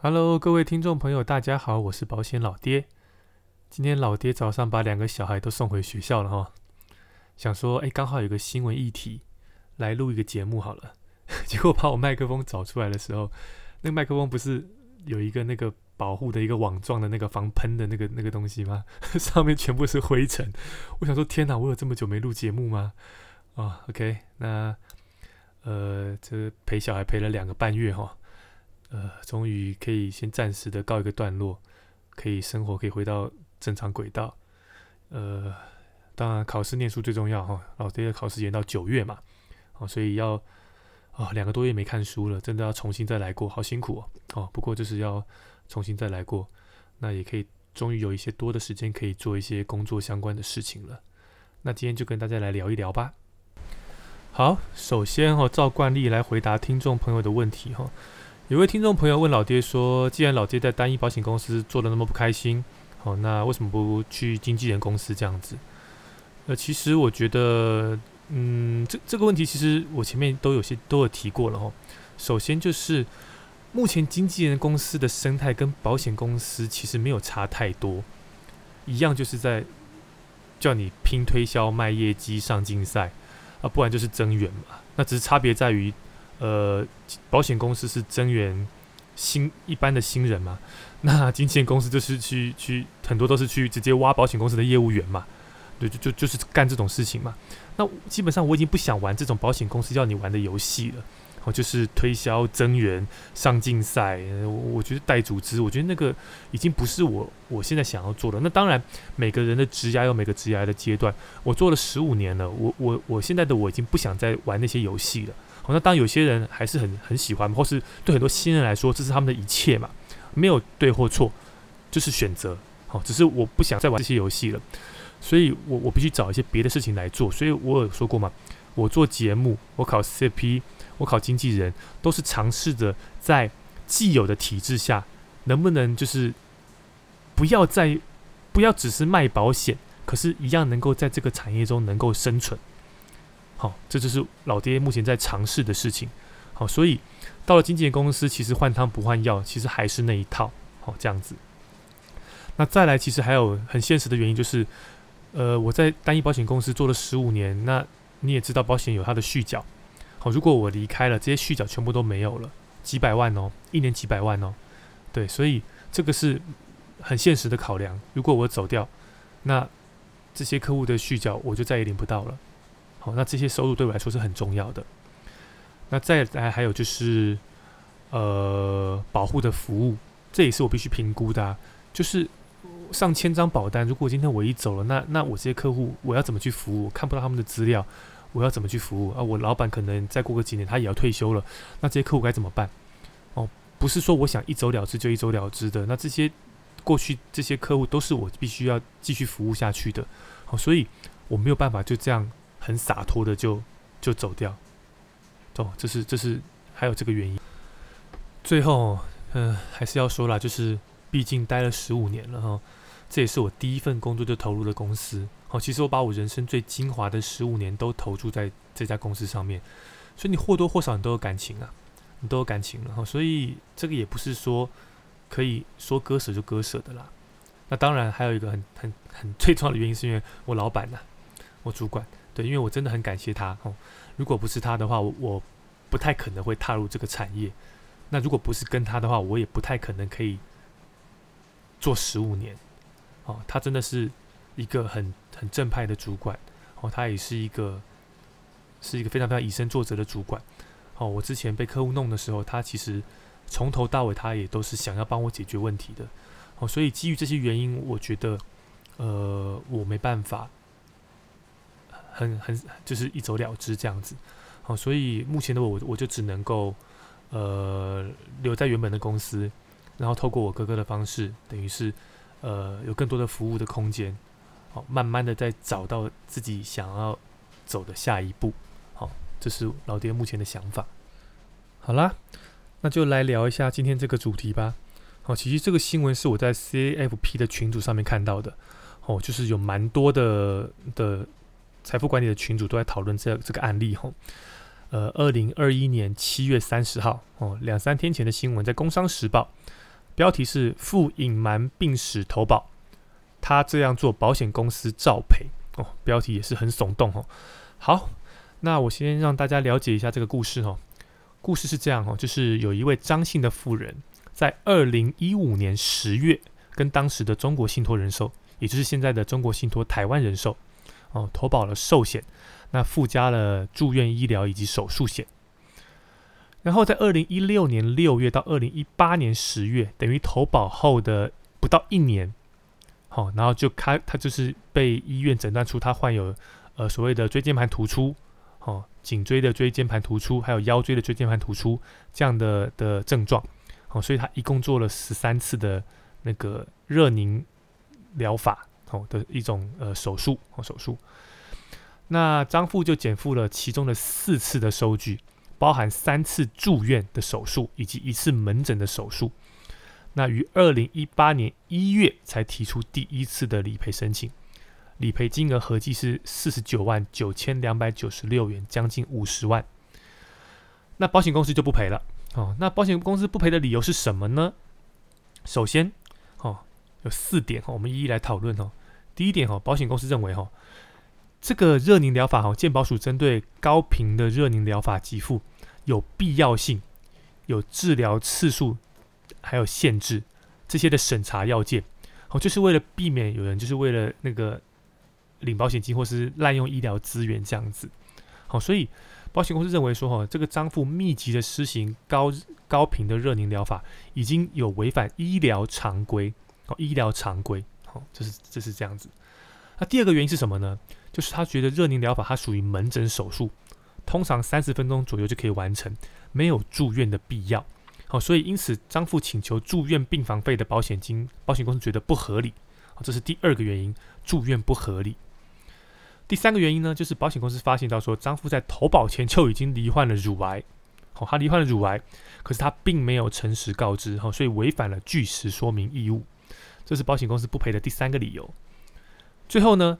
Hello，各位听众朋友，大家好，我是保险老爹。今天老爹早上把两个小孩都送回学校了哈，想说，哎，刚好有个新闻议题，来录一个节目好了。结果把我麦克风找出来的时候，那个麦克风不是有一个那个保护的一个网状的那个防喷的那个那个东西吗？上面全部是灰尘。我想说，天哪，我有这么久没录节目吗？啊，OK，那呃，这陪小孩陪了两个半月哈。呃，终于可以先暂时的告一个段落，可以生活可以回到正常轨道。呃，当然考试念书最重要哈，老爹的考试延到九月嘛，哦，所以要啊两个多月没看书了，真的要重新再来过，好辛苦哦。哦，不过就是要重新再来过，那也可以终于有一些多的时间可以做一些工作相关的事情了。那今天就跟大家来聊一聊吧。好，首先哈，照惯例来回答听众朋友的问题哈。有位听众朋友问老爹说：“既然老爹在单一保险公司做的那么不开心，好，那为什么不去经纪人公司这样子？”呃，其实我觉得，嗯，这这个问题其实我前面都有些都有提过了哈。首先就是目前经纪人公司的生态跟保险公司其实没有差太多，一样就是在叫你拼推销、卖业绩、上竞赛啊，不然就是增援嘛。那只是差别在于。呃，保险公司是增援新一般的新人嘛？那经纪公司就是去去很多都是去直接挖保险公司的业务员嘛？对，就就就是干这种事情嘛。那基本上我已经不想玩这种保险公司要你玩的游戏了。哦，就是推销增援上竞赛，我觉得带组织，我觉得那个已经不是我我现在想要做的。那当然，每个人的职涯有每个职涯的阶段。我做了十五年了，我我我现在的我已经不想再玩那些游戏了。那当有些人还是很很喜欢，或是对很多新人来说，这是他们的一切嘛？没有对或错，就是选择。好，只是我不想再玩这些游戏了，所以我我必须找一些别的事情来做。所以我有说过嘛，我做节目，我考 CP，我考经纪人，都是尝试着在既有的体制下，能不能就是不要再不要只是卖保险，可是一样能够在这个产业中能够生存。好，这就是老爹目前在尝试的事情。好，所以到了经纪公司，其实换汤不换药，其实还是那一套。好，这样子。那再来，其实还有很现实的原因，就是，呃，我在单一保险公司做了十五年，那你也知道，保险有它的续缴。好，如果我离开了，这些续缴全部都没有了，几百万哦，一年几百万哦。对，所以这个是很现实的考量。如果我走掉，那这些客户的续缴我就再也领不到了。那这些收入对我来说是很重要的。那再来还有就是，呃，保护的服务，这也是我必须评估的。就是上千张保单，如果今天我一走了，那那我这些客户我要怎么去服务？看不到他们的资料，我要怎么去服务啊？我老板可能再过个几年他也要退休了，那这些客户该怎么办？哦，不是说我想一走了之就一走了之的。那这些过去这些客户都是我必须要继续服务下去的。好，所以我没有办法就这样。很洒脱的就就走掉，哦，这是这是还有这个原因。最后，嗯，还是要说了，就是毕竟待了十五年了哈，这也是我第一份工作就投入的公司。好，其实我把我人生最精华的十五年都投注在这家公司上面，所以你或多或少你都有感情啊，你都有感情了哈。所以这个也不是说可以说割舍就割舍的啦。那当然还有一个很很很 最重要的原因，是因为我老板呐，我主管。对，因为我真的很感谢他哦。如果不是他的话，我我不太可能会踏入这个产业。那如果不是跟他的话，我也不太可能可以做十五年。哦，他真的是一个很很正派的主管哦，他也是一个是一个非常非常以身作则的主管。哦，我之前被客户弄的时候，他其实从头到尾他也都是想要帮我解决问题的。哦，所以基于这些原因，我觉得呃，我没办法。很很就是一走了之这样子，好，所以目前的我我就只能够呃留在原本的公司，然后透过我哥哥的方式，等于是呃有更多的服务的空间，好，慢慢的在找到自己想要走的下一步，好，这是老爹目前的想法。好啦，那就来聊一下今天这个主题吧。好，其实这个新闻是我在 CFP 的群组上面看到的，哦，就是有蛮多的的。财富管理的群主都在讨论这这个案例吼，呃，二零二一年七月三十号哦，两三天前的新闻在《工商时报》标题是负隐瞒病史投保，他这样做保险公司照赔哦，标题也是很耸动哦。好，那我先让大家了解一下这个故事哦。故事是这样哦，就是有一位张姓的妇人，在二零一五年十月，跟当时的中国信托人寿，也就是现在的中国信托台湾人寿，哦，投保了寿险，那附加了住院医疗以及手术险。然后在二零一六年六月到二零一八年十月，等于投保后的不到一年，好，然后就开他就是被医院诊断出他患有呃所谓的椎间盘突出，哦，颈椎的椎间盘突出，还有腰椎的椎间盘突出这样的的症状，哦，所以他一共做了十三次的那个热凝疗法，哦的一种呃手术，哦手术，那张富就减负了其中的四次的收据。包含三次住院的手术以及一次门诊的手术，那于二零一八年一月才提出第一次的理赔申请，理赔金额合计是四十九万九千两百九十六元，将近五十万。那保险公司就不赔了哦。那保险公司不赔的理由是什么呢？首先，哦，有四点我们一一来讨论哦。第一点哦，保险公司认为哦。这个热凝疗法哈，健保署针对高频的热凝疗法给付有必要性，有治疗次数，还有限制这些的审查要件，好，就是为了避免有人就是为了那个领保险金或是滥用医疗资源这样子，好，所以保险公司认为说哈，这个张富密集的施行高高频的热凝疗法已经有违反医疗常规，哦，医疗常规，好，这是这是这样子。那第二个原因是什么呢？就是他觉得热凝疗法它属于门诊手术，通常三十分钟左右就可以完成，没有住院的必要。好，所以因此张富请求住院病房费的保险金，保险公司觉得不合理。好，这是第二个原因，住院不合理。第三个原因呢，就是保险公司发现到说张富在投保前就已经罹患了乳癌。好，他罹患了乳癌，可是他并没有诚实告知，好，所以违反了据实说明义务。这是保险公司不赔的第三个理由。最后呢，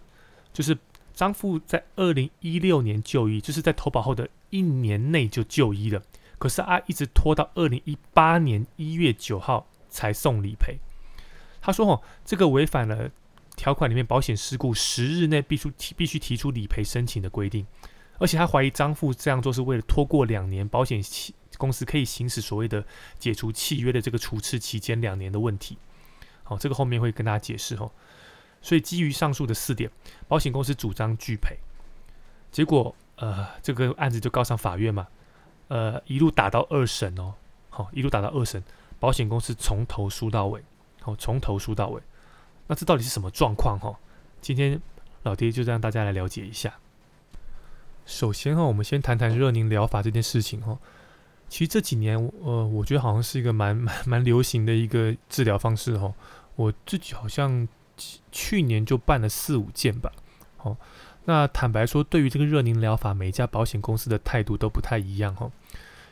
就是。张富在二零一六年就医，就是在投保后的一年内就就医了。可是他，一直拖到二零一八年一月九号才送理赔。他说：“哦，这个违反了条款里面保险事故十日内必须提必须提出理赔申请的规定。而且他怀疑张富这样做是为了拖过两年保险公司可以行使所谓的解除契约的这个除斥期间两年的问题。好，这个后面会跟大家解释哦。”所以基于上述的四点，保险公司主张拒赔，结果呃这个案子就告上法院嘛，呃一路打到二审哦，好一路打到二审，保险公司从头输到尾，好从头输到尾，那这到底是什么状况哈？今天老爹就让大家来了解一下。首先哈，我们先谈谈热凝疗法这件事情哈。其实这几年呃，我觉得好像是一个蛮蛮蛮流行的一个治疗方式哈。我自己好像。去年就办了四五件吧，哦，那坦白说，对于这个热凝疗法，每一家保险公司的态度都不太一样哈。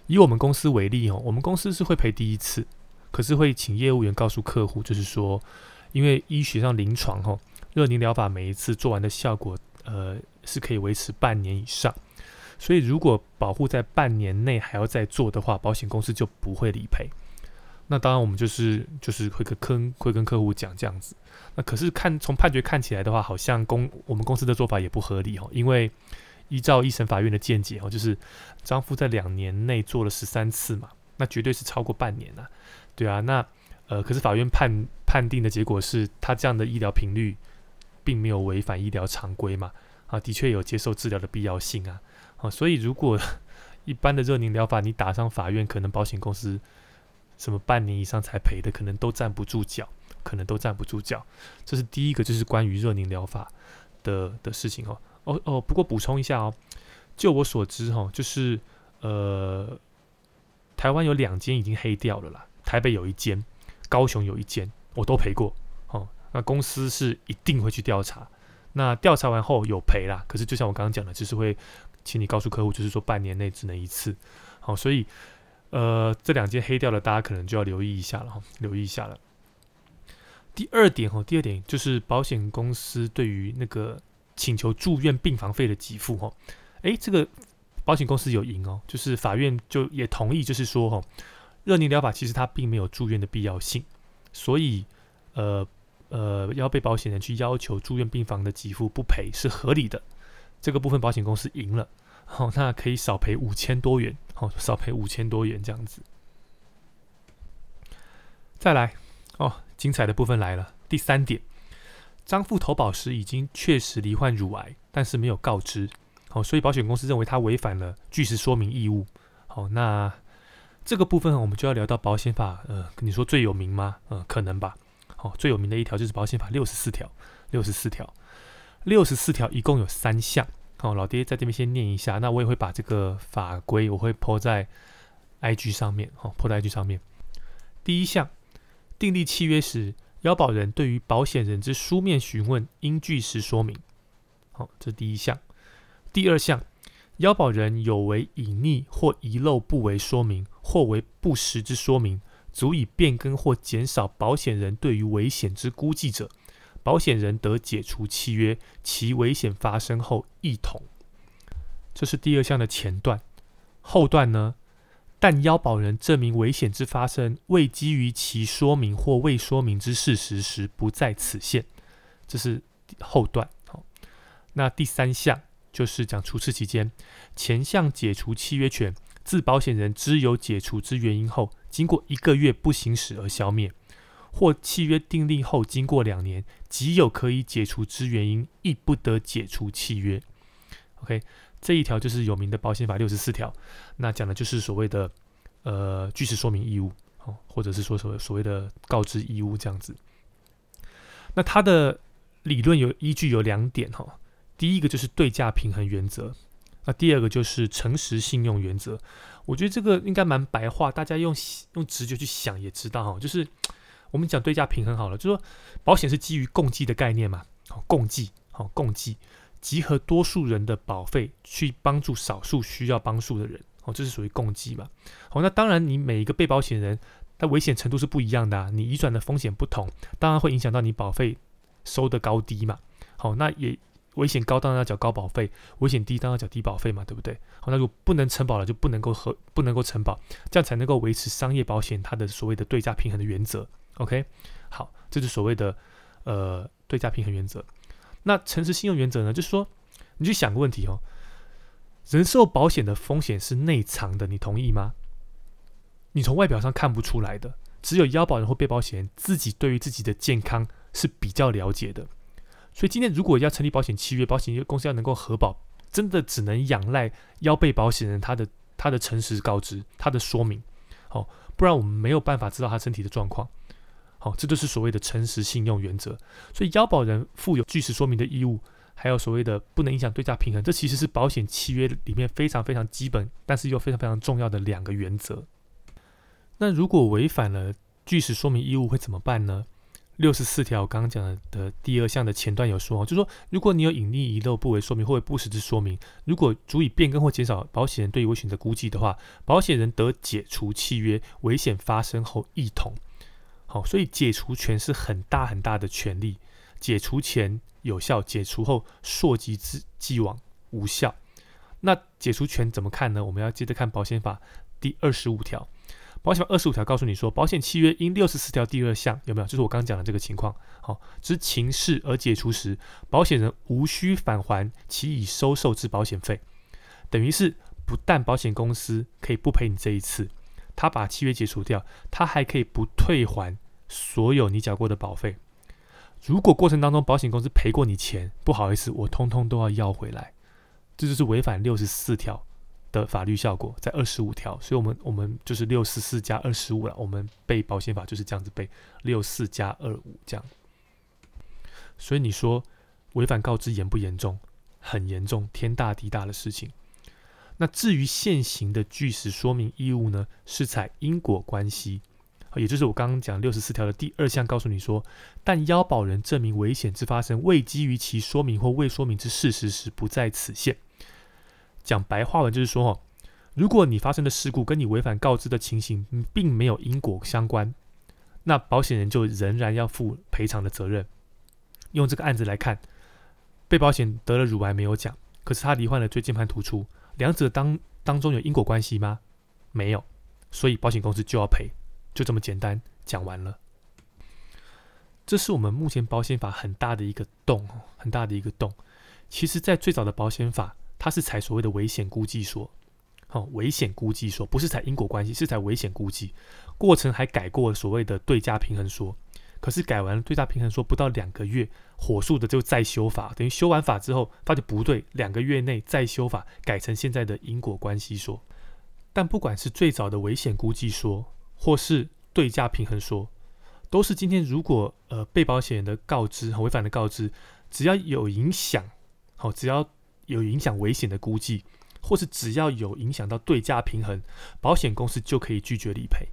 以我们公司为例哦，我们公司是会赔第一次，可是会请业务员告诉客户，就是说，因为医学上临床哈，热凝疗法每一次做完的效果，呃，是可以维持半年以上，所以如果保护在半年内还要再做的话，保险公司就不会理赔。那当然，我们就是就是会跟坑会跟客户讲这样子。那可是看从判决看起来的话，好像公我们公司的做法也不合理哦。因为依照一审法院的见解哦，就是张夫在两年内做了十三次嘛，那绝对是超过半年啊。对啊，那呃，可是法院判判定的结果是他这样的医疗频率并没有违反医疗常规嘛，啊，的确有接受治疗的必要性啊。啊，所以如果一般的热凝疗法你打上法院，可能保险公司。什么半年以上才赔的，可能都站不住脚，可能都站不住脚。这是第一个，就是关于热凝疗法的的事情哦。哦哦，不过补充一下哦，就我所知哈，就是呃，台湾有两间已经黑掉了啦，台北有一间，高雄有一间，我都赔过。哦，那公司是一定会去调查，那调查完后有赔啦。可是就像我刚刚讲的，就是会请你告诉客户，就是说半年内只能一次。好，所以。呃，这两件黑掉了，大家可能就要留意一下了哈，留意一下了。第二点哈，第二点就是保险公司对于那个请求住院病房费的给付哈，诶，这个保险公司有赢哦，就是法院就也同意，就是说哈，热凝疗法其实它并没有住院的必要性，所以呃呃要被保险人去要求住院病房的给付不赔是合理的。这个部分保险公司赢了，好，那可以少赔五千多元，好，少赔五千多元这样子。再来哦，精彩的部分来了，第三点，张富投保时已经确实罹患乳癌，但是没有告知，好，所以保险公司认为他违反了据实说明义务。好，那这个部分我们就要聊到保险法，呃，你说最有名吗？呃，可能吧。好，最有名的一条就是保险法六十四条，六十四条，六十四条一共有三项。好，老爹在这边先念一下，那我也会把这个法规我会泼在 IG 上面，好，泼在 IG 上面。第一项，订立契约时，腰保人对于保险人之书面询问应据实说明。好，这第一项。第二项，腰保人有为隐匿或遗漏不为说明，或为不实之说明，足以变更或减少保险人对于危险之估计者。保险人得解除契约，其危险发生后一同。这是第二项的前段，后段呢？但腰保人证明危险之发生未基于其说明或未说明之事实时，不在此限。这是后段。好，那第三项就是讲除斥期间，前项解除契约权，自保险人知有解除之原因后，经过一个月不行使而消灭。或契约订立后，经过两年，即有可以解除之原因，亦不得解除契约。OK，这一条就是有名的保险法六十四条，那讲的就是所谓的呃据实说明义务，哦，或者是说所所谓的告知义务这样子。那它的理论有依据有两点哈，第一个就是对价平衡原则，那第二个就是诚实信用原则。我觉得这个应该蛮白话，大家用用直觉去想也知道哈，就是。我们讲对价平衡好了，就是说保险是基于共计的概念嘛，好共计，好共计，集合多数人的保费去帮助少数需要帮助的人，哦，这是属于共计嘛。好，那当然你每一个被保险人，他危险程度是不一样的啊，你移转的风险不同，当然会影响到你保费收的高低嘛。好，那也危险高当然要缴高保费，危险低当然要缴低保费嘛，对不对？好，那如果不能承保了，就不能够和不能够承保，这样才能够维持商业保险它的所谓的对价平衡的原则。OK，好，这是所谓的呃对价平衡原则。那诚实信用原则呢？就是说，你去想个问题哦，人寿保险的风险是内藏的，你同意吗？你从外表上看不出来的，只有腰保人或被保险人自己对于自己的健康是比较了解的。所以今天如果要成立保险契约，保险公司要能够核保，真的只能仰赖腰被保险人他的他的诚实告知，他的说明，好，不然我们没有办法知道他身体的状况。好，这就是所谓的诚实信用原则。所以腰保人负有据实说明的义务，还有所谓的不能影响对价平衡，这其实是保险契约里面非常非常基本，但是又非常非常重要的两个原则。那如果违反了据实说明义务会怎么办呢？六十四条刚刚讲的第二项的前段有说，就是说如果你有隐匿遗漏不为说明或不实之说明，如果足以变更或减少保险人对于危险的估计的话，保险人得解除契约，危险发生后一同。好，所以解除权是很大很大的权利，解除前有效，解除后溯及之既往无效。那解除权怎么看呢？我们要接着看保险法第二十五条。保险法二十五条告诉你说，保险契约因六十四条第二项有没有？就是我刚讲的这个情况。好，之情事而解除时，保险人无需返还其已收受之保险费。等于是不但保险公司可以不赔你这一次。他把契约解除掉，他还可以不退还所有你缴过的保费。如果过程当中保险公司赔过你钱，不好意思，我通通都要要回来。这就是违反六十四条的法律效果，在二十五条。所以，我们我们就是六十四加二十五了。我们背保险法就是这样子背，六四加二五这样。所以你说违反告知严不严重？很严重，天大地大的事情。那至于现行的据实说明义务呢，是采因果关系，也就是我刚刚讲六十四条的第二项，告诉你说，但腰保人证明危险之发生未基于其说明或未说明之事实时，不在此限。讲白话文就是说，哦，如果你发生的事故跟你违反告知的情形并没有因果相关，那保险人就仍然要负赔偿的责任。用这个案子来看，被保险得了乳癌没有讲，可是他罹患了椎间盘突出。两者当当中有因果关系吗？没有，所以保险公司就要赔，就这么简单，讲完了。这是我们目前保险法很大的一个洞，很大的一个洞。其实，在最早的保险法，它是采所谓的危险估计说，哦，危险估计说不是采因果关系，是采危险估计。过程还改过所谓的对价平衡说，可是改完对价平衡说不到两个月，火速的就再修法，等于修完法之后发觉不对，两个月内再修法，改成现在的因果关系说。但不管是最早的危险估计说，或是对价平衡说，都是今天如果呃被保险人的告知和违反的告知，只要有影响，好，只要有影响危险的估计，或是只要有影响到对价平衡，保险公司就可以拒绝理赔。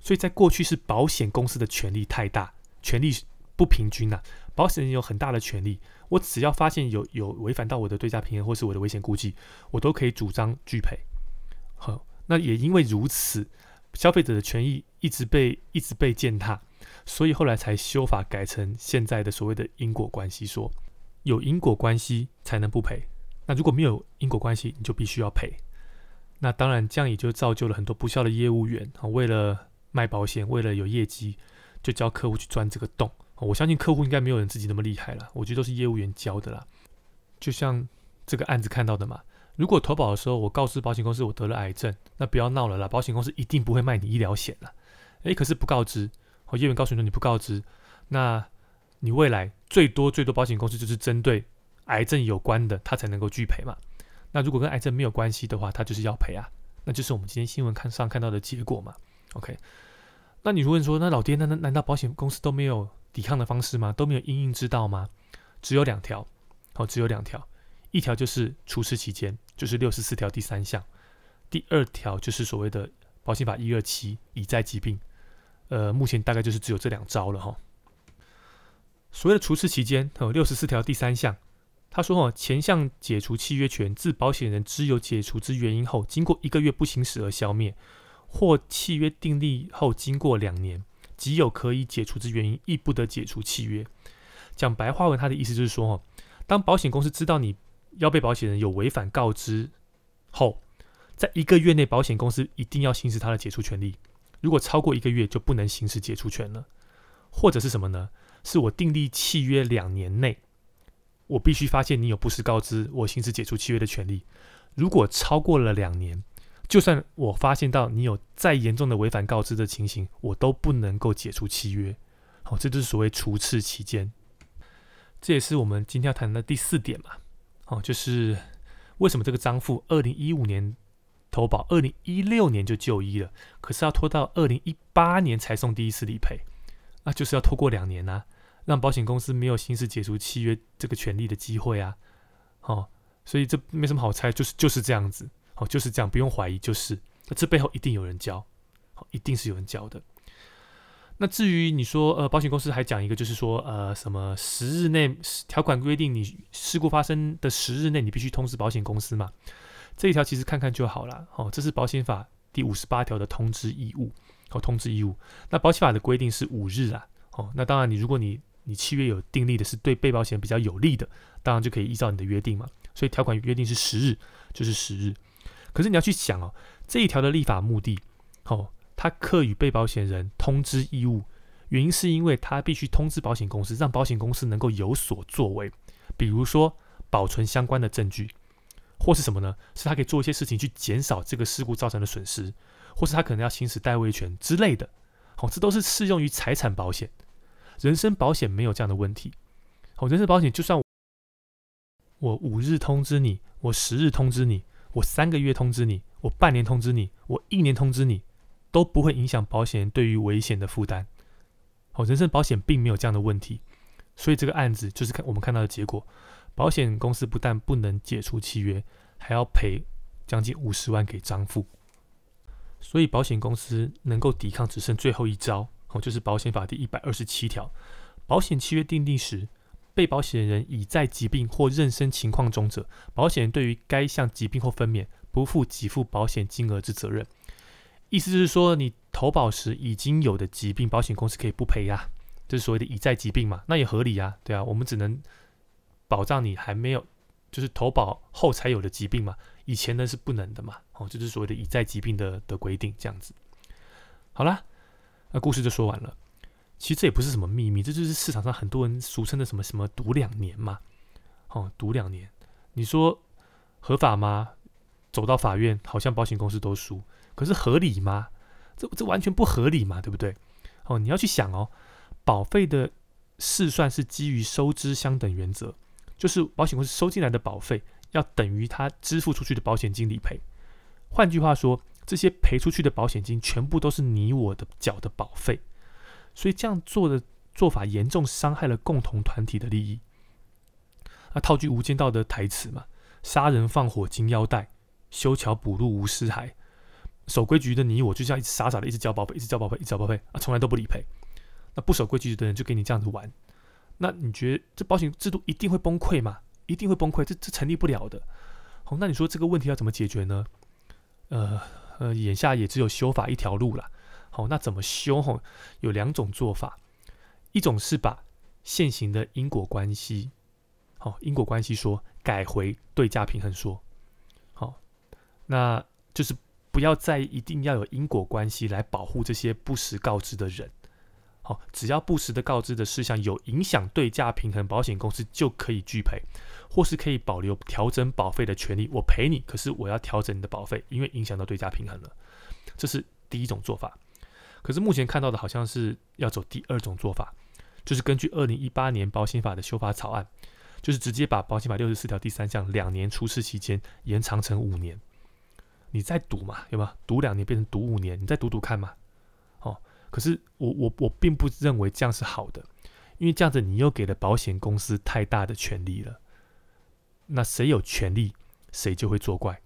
所以在过去是保险公司的权力太大，权力不平均呐。保险人有很大的权利，我只要发现有有违反到我的对价平衡或是我的危险估计，我都可以主张拒赔。好。那也因为如此，消费者的权益一直被一直被践踏，所以后来才修法改成现在的所谓的因果关系，说有因果关系才能不赔。那如果没有因果关系，你就必须要赔。那当然，这样也就造就了很多不孝的业务员啊，为了卖保险，为了有业绩，就教客户去钻这个洞。我相信客户应该没有人自己那么厉害了，我觉得都是业务员教的啦。就像这个案子看到的嘛。如果投保的时候我告知保险公司我得了癌症，那不要闹了啦，保险公司一定不会卖你医疗险了。诶，可是不告知，我业务员告诉你你不告知，那你未来最多最多保险公司就是针对癌症有关的，他才能够拒赔嘛。那如果跟癌症没有关系的话，他就是要赔啊，那就是我们今天新闻看上看到的结果嘛。OK，那你如果说那老爹，那那难道保险公司都没有抵抗的方式吗？都没有因应之道吗？只有两条，哦，只有两条。一条就是除斥期间，就是六十四条第三项；第二条就是所谓的保险法一二七已在疾病。呃，目前大概就是只有这两招了哈。所谓的除斥期间，哦，六十四条第三项，他说哈，前项解除契约权自保险人知有解除之原因后，经过一个月不行使而消灭，或契约订立后经过两年，即有可以解除之原因，亦不得解除契约。讲白话文，他的意思就是说，哈，当保险公司知道你。要被保险人有违反告知后，在一个月内，保险公司一定要行使他的解除权利。如果超过一个月，就不能行使解除权了。或者是什么呢？是我订立契约两年内，我必须发现你有不实告知，我行使解除契约的权利。如果超过了两年，就算我发现到你有再严重的违反告知的情形，我都不能够解除契约。好，这就是所谓除斥期间。这也是我们今天要谈的第四点嘛。哦，就是为什么这个张富二零一五年投保，二零一六年就就医了，可是要拖到二零一八年才送第一次理赔，那就是要拖过两年呐，让保险公司没有行使解除契约这个权利的机会啊。哦，所以这没什么好猜，就是就是这样子，哦，就是这样，不用怀疑，就是这背后一定有人教，好，一定是有人教的。那至于你说，呃，保险公司还讲一个，就是说，呃，什么十日内条款规定，你事故发生的十日内，你必须通知保险公司嘛？这一条其实看看就好了，哦，这是保险法第五十八条的通知义务，哦，通知义务。那保险法的规定是五日啊，哦，那当然你如果你你契约有订立的是对被保险比较有利的，当然就可以依照你的约定嘛。所以条款约定是十日，就是十日。可是你要去想哦，这一条的立法目的，哦。他课与被保险人通知义务，原因是因为他必须通知保险公司，让保险公司能够有所作为，比如说保存相关的证据，或是什么呢？是他可以做一些事情去减少这个事故造成的损失，或是他可能要行使代位权之类的。好，这都是适用于财产保险，人身保险没有这样的问题。好，人身保险就算我五日通知你，我十日通知你，我三个月通知你，我半年通知你，我一年通知你。都不会影响保险人对于危险的负担。好，人身保险并没有这样的问题，所以这个案子就是看我们看到的结果，保险公司不但不能解除契约，还要赔将近五十万给张富。所以保险公司能够抵抗只剩最后一招，哦，就是保险法第一百二十七条，保险契约订定时，被保险人已在疾病或妊娠情况中者，保险人对于该项疾病或分娩不负给付保险金额之责任。意思就是说，你投保时已经有的疾病，保险公司可以不赔呀，这是所谓的已在疾病嘛，那也合理呀，对啊，我们只能保障你还没有，就是投保后才有的疾病嘛，以前呢是不能的嘛，哦，这是所谓的已在疾病的的规定，这样子。好啦，那故事就说完了。其实这也不是什么秘密，这就是市场上很多人俗称的什么什么赌两年嘛。哦，赌两年，你说合法吗？走到法院，好像保险公司都输，可是合理吗？这这完全不合理嘛，对不对？哦，你要去想哦，保费的试算是基于收支相等原则，就是保险公司收进来的保费要等于他支付出去的保险金理赔。换句话说，这些赔出去的保险金全部都是你我的缴的保费，所以这样做的做法严重伤害了共同团体的利益。那套句《无间道》的台词嘛，“杀人放火金腰带，修桥补路无尸骸。”守规矩的你我就这样一直傻傻的一直交保费，一直交保费，一直交保费啊，从来都不理赔。那不守规矩的人就给你这样子玩，那你觉得这保险制度一定会崩溃吗？一定会崩溃，这这成立不了的。好，那你说这个问题要怎么解决呢？呃呃，眼下也只有修法一条路了。好，那怎么修？吼，有两种做法，一种是把现行的因果关系，好，因果关系说改回对价平衡说，好，那就是。不要再一定要有因果关系来保护这些不实告知的人。好，只要不实的告知的事项有影响对价平衡，保险公司就可以拒赔，或是可以保留调整保费的权利。我赔你，可是我要调整你的保费，因为影响到对价平衡了。这是第一种做法。可是目前看到的好像是要走第二种做法，就是根据二零一八年保险法的修法草案，就是直接把保险法六十四条第三项两年出事期间延长成五年。你再赌嘛，有吗？赌两年变成赌五年，你再赌赌看嘛。哦，可是我我我并不认为这样是好的，因为这样子你又给了保险公司太大的权利了。那谁有权利，谁就会作怪。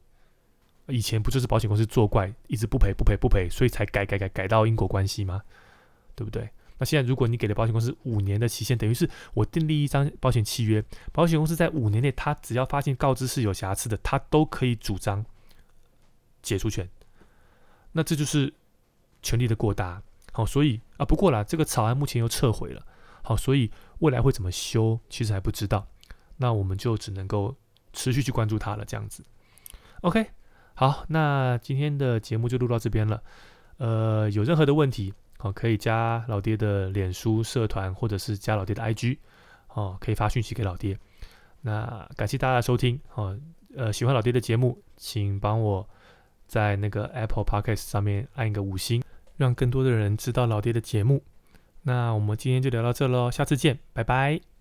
以前不就是保险公司作怪，一直不赔不赔不赔，所以才改改改改到因果关系吗？对不对？那现在如果你给了保险公司五年的期限，等于是我订立一张保险契约，保险公司在五年内，他只要发现告知是有瑕疵的，他都可以主张。解除权，那这就是权力的过大。好，所以啊，不过啦，这个草案目前又撤回了。好，所以未来会怎么修，其实还不知道。那我们就只能够持续去关注它了。这样子，OK，好，那今天的节目就录到这边了。呃，有任何的问题，好，可以加老爹的脸书社团，或者是加老爹的 IG，哦，可以发讯息给老爹。那感谢大家的收听，哦，呃，喜欢老爹的节目，请帮我。在那个 Apple Podcast 上面按一个五星，让更多的人知道老爹的节目。那我们今天就聊到这喽，下次见，拜拜。